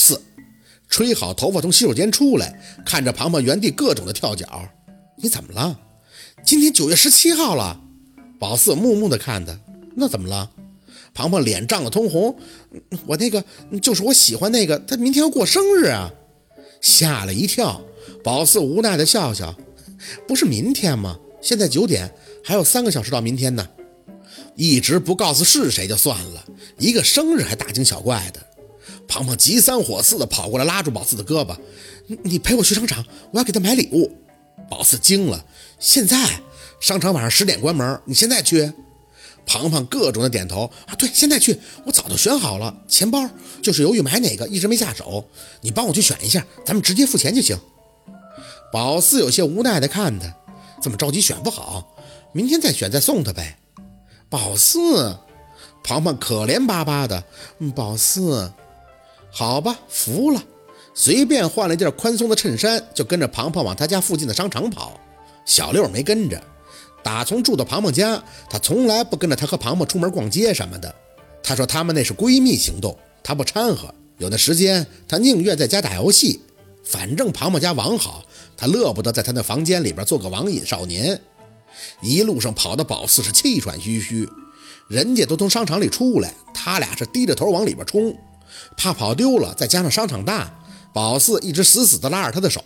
四吹好头发从洗手间出来，看着庞庞原地各种的跳脚。你怎么了？今天九月十七号了。宝四木木的看他，那怎么了？庞庞脸涨得通红。我那个就是我喜欢那个，他明天要过生日啊！吓了一跳。宝四无奈的笑笑，不是明天吗？现在九点，还有三个小时到明天呢。一直不告诉是谁就算了，一个生日还大惊小怪的。庞庞急三火四的跑过来，拉住宝四的胳膊：“你你陪我去商场，我要给他买礼物。”宝四惊了：“现在？商场晚上十点关门，你现在去？”庞庞各种的点头：“啊，对，现在去。我早就选好了，钱包就是犹豫买哪个，一直没下手。你帮我去选一下，咱们直接付钱就行。”宝四有些无奈的看他：“这么着急选不好，明天再选再送他呗。”宝四，庞庞可怜巴巴的，宝四，好吧，服了，随便换了一件宽松的衬衫，就跟着庞庞往他家附近的商场跑。小六没跟着，打从住到庞庞家，他从来不跟着他和庞庞出门逛街什么的。他说他们那是闺蜜行动，他不掺和。有的时间，他宁愿在家打游戏，反正庞庞家网好，他乐不得在他那房间里边做个网瘾少年。一路上跑的宝四是气喘吁吁，人家都从商场里出来，他俩是低着头往里边冲，怕跑丢了。再加上商场大，宝四一直死死地拉着他的手，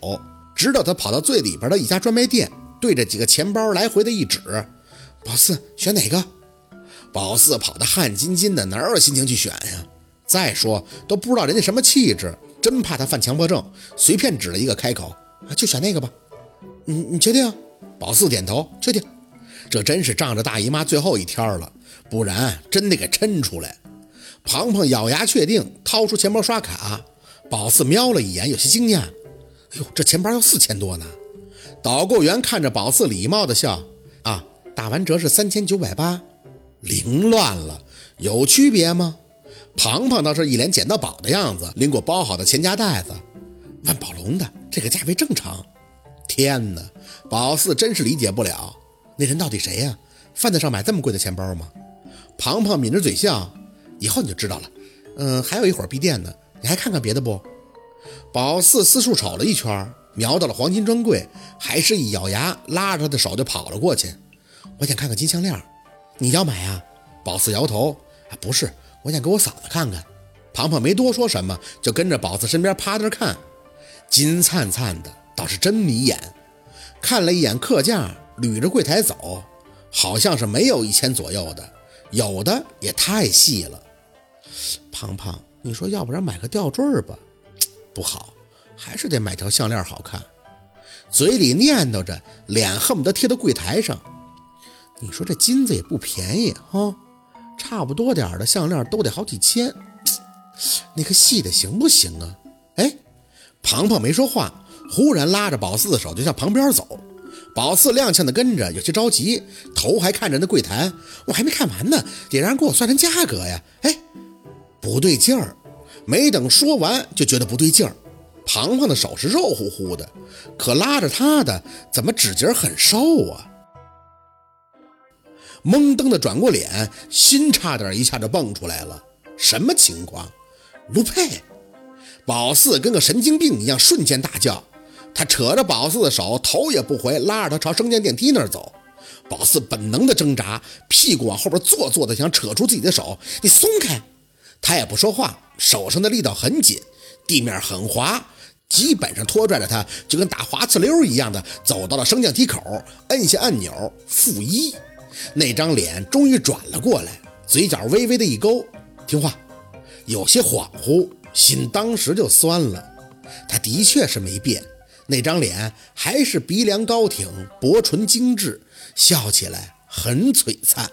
直到他跑到最里边的一家专卖店，对着几个钱包来回的一指：“宝四选哪个？”宝四跑得汗津津的，哪有心情去选呀？再说都不知道人家什么气质，真怕他犯强迫症，随便指了一个开口：“啊，就选那个吧。”“你你确定？”宝四点头，确定。这真是仗着大姨妈最后一天了，不然真得给抻出来。庞庞咬牙确定，掏出钱包刷卡。宝四瞄了一眼，有些惊讶：“哎呦，这钱包要四千多呢！”导购员看着宝四，礼貌的笑：“啊，打完折是三千九百八。”凌乱了，有区别吗？庞庞倒是一脸捡到宝的样子，拎过包好的钱夹袋子。万宝龙的这个价位正常。天哪，宝四真是理解不了，那人到底谁呀？犯得上买这么贵的钱包吗？庞庞抿着嘴笑，以后你就知道了。嗯，还有一会儿闭店呢，你还看看别的不？宝四四处瞅了一圈，瞄到了黄金专柜，还是一咬牙，拉着他的手就跑了过去。我想看看金项链，你要买啊？宝四摇头，啊，不是，我想给我嫂子看看。庞庞没多说什么，就跟着宝四身边趴那看，金灿灿的。倒是真迷眼，看了一眼客架，捋着柜台走，好像是没有一千左右的，有的也太细了。胖胖，你说要不然买个吊坠儿吧？不好，还是得买条项链好看。嘴里念叨着，脸恨不得贴到柜台上。你说这金子也不便宜哈，差不多点儿的项链都得好几千，那个细的行不行啊？哎，庞庞没说话。忽然拉着宝四的手就向旁边走，宝四踉跄的跟着，有些着急，头还看着那柜台。我还没看完呢，得让人给我算算价格呀！哎，不对劲儿，没等说完就觉得不对劲儿。庞庞的手是肉乎乎的，可拉着他的怎么指节很瘦啊？懵登的转过脸，心差点一下就蹦出来了。什么情况？陆佩！宝四跟个神经病一样，瞬间大叫。他扯着宝四的手，头也不回，拉着他朝升降电梯那儿走。宝四本能的挣扎，屁股往后边坐坐的，想扯出自己的手。你松开！他也不说话，手上的力道很紧，地面很滑，基本上拖拽着他，就跟打滑刺溜一样的走到了升降梯口，摁下按钮，负一。那张脸终于转了过来，嘴角微微的一勾，听话。有些恍惚，心当时就酸了。他的确是没变。那张脸还是鼻梁高挺，薄唇精致，笑起来很璀璨。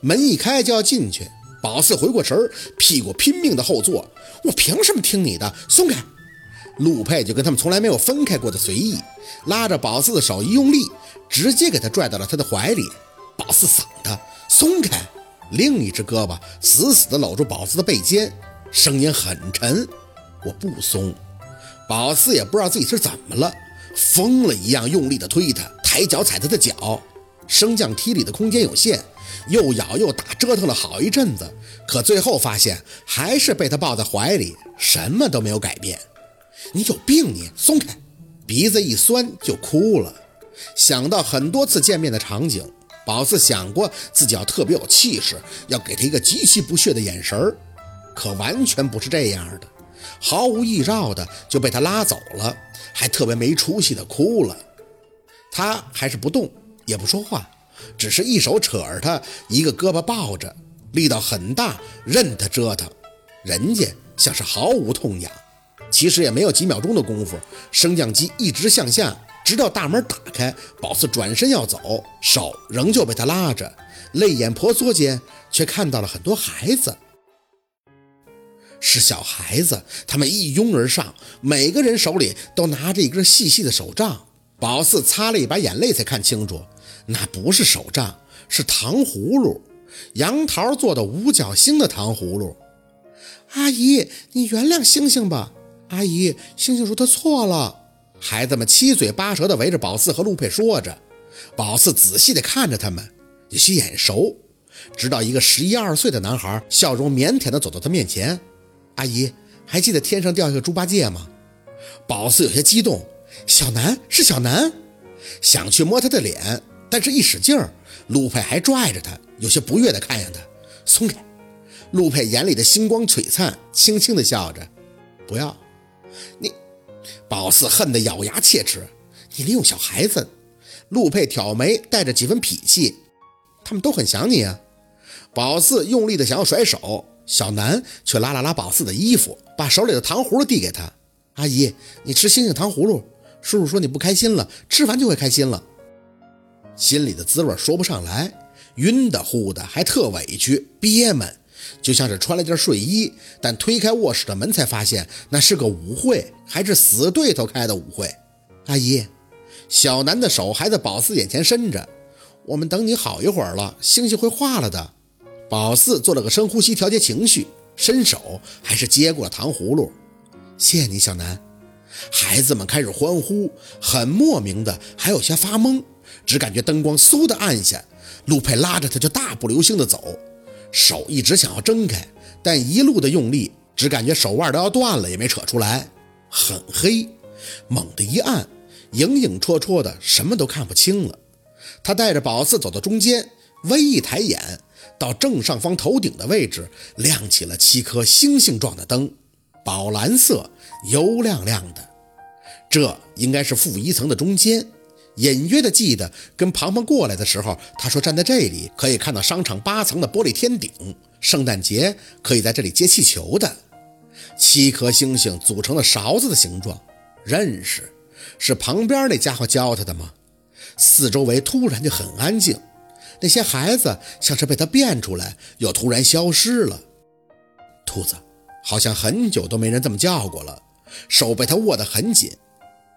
门一开就要进去，宝四回过神儿，屁股拼命的后坐。我凭什么听你的？松开！陆佩就跟他们从来没有分开过的随意，拉着宝四的手一用力，直接给他拽到了他的怀里。宝四嗓他松开，另一只胳膊死死的搂住宝四的背肩，声音很沉：“我不松。”宝四也不知道自己是怎么了，疯了一样用力的推他，抬脚踩他的脚。升降梯里的空间有限，又咬又打，折腾了好一阵子，可最后发现还是被他抱在怀里，什么都没有改变。你有病！你松开，鼻子一酸就哭了。想到很多次见面的场景，宝四想过自己要特别有气势，要给他一个极其不屑的眼神儿，可完全不是这样的，毫无预兆的就被他拉走了，还特别没出息的哭了。他还是不动，也不说话，只是一手扯着他，一个胳膊抱着，力道很大，任他折腾。人家像是毫无痛痒，其实也没有几秒钟的功夫，升降机一直向下，直到大门打开，宝四转身要走，手仍旧被他拉着，泪眼婆娑间却看到了很多孩子，是小孩子，他们一拥而上，每个人手里都拿着一根细细的手杖。宝四擦了一把眼泪，才看清楚，那不是手杖，是糖葫芦，杨桃做的五角星的糖葫芦。阿姨，你原谅星星吧。阿姨，星星说他错了。孩子们七嘴八舌地围着宝四和陆佩说着。宝四仔细地看着他们，有些眼熟。直到一个十一二岁的男孩笑容腼腆地走到他面前：“阿姨，还记得天上掉下个猪八戒吗？”宝四有些激动。小南是小南，想去摸他的脸，但是一使劲儿，陆佩还拽着他，有些不悦地看向他，松开。陆佩眼里的星光璀璨，轻轻地笑着，不要。你，宝四恨得咬牙切齿，你利用小孩子。陆佩挑眉，带着几分痞气，他们都很想你啊。宝四用力的想要甩手，小南却拉了拉宝四的衣服，把手里的糖葫芦递给他。阿姨，你吃星星糖葫芦。叔叔说你不开心了，吃完就会开心了。心里的滋味说不上来，晕的乎的，还特委屈憋闷，就像是穿了件睡衣，但推开卧室的门才发现那是个舞会，还是死对头开的舞会。阿姨，小南的手还在宝四眼前伸着，我们等你好一会儿了，星星会化了的。宝四做了个深呼吸调节情绪，伸手还是接过了糖葫芦。谢谢你，小南。孩子们开始欢呼，很莫名的，还有些发懵，只感觉灯光嗖的暗下，陆佩拉着他就大步流星的走，手一直想要挣开，但一路的用力，只感觉手腕都要断了，也没扯出来。很黑，猛地一按，影影绰绰的，什么都看不清了。他带着宝四走到中间，微一抬眼，到正上方头顶的位置，亮起了七颗星星状的灯，宝蓝色。油亮亮的，这应该是负一层的中间。隐约的记得跟庞庞过来的时候，他说站在这里可以看到商场八层的玻璃天顶，圣诞节可以在这里接气球的。七颗星星组成了勺子的形状，认识，是旁边那家伙教他的吗？四周围突然就很安静，那些孩子像是被他变出来，又突然消失了。兔子，好像很久都没人这么叫过了。手被他握得很紧，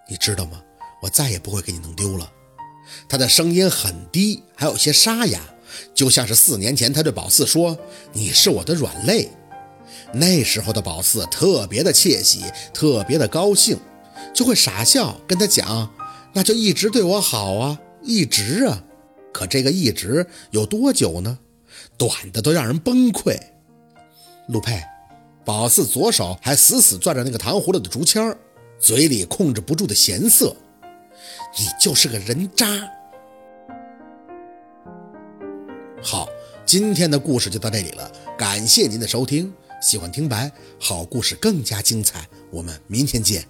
你知道吗？我再也不会给你弄丢了。他的声音很低，还有些沙哑，就像是四年前他对宝四说：“你是我的软肋。”那时候的宝四特别的窃喜，特别的高兴，就会傻笑跟他讲：“那就一直对我好啊，一直啊。”可这个一直有多久呢？短的都让人崩溃。陆佩。宝四左手还死死攥着那个糖葫芦的竹签嘴里控制不住的咸涩。你就是个人渣。好，今天的故事就到这里了，感谢您的收听。喜欢听白，好故事更加精彩，我们明天见。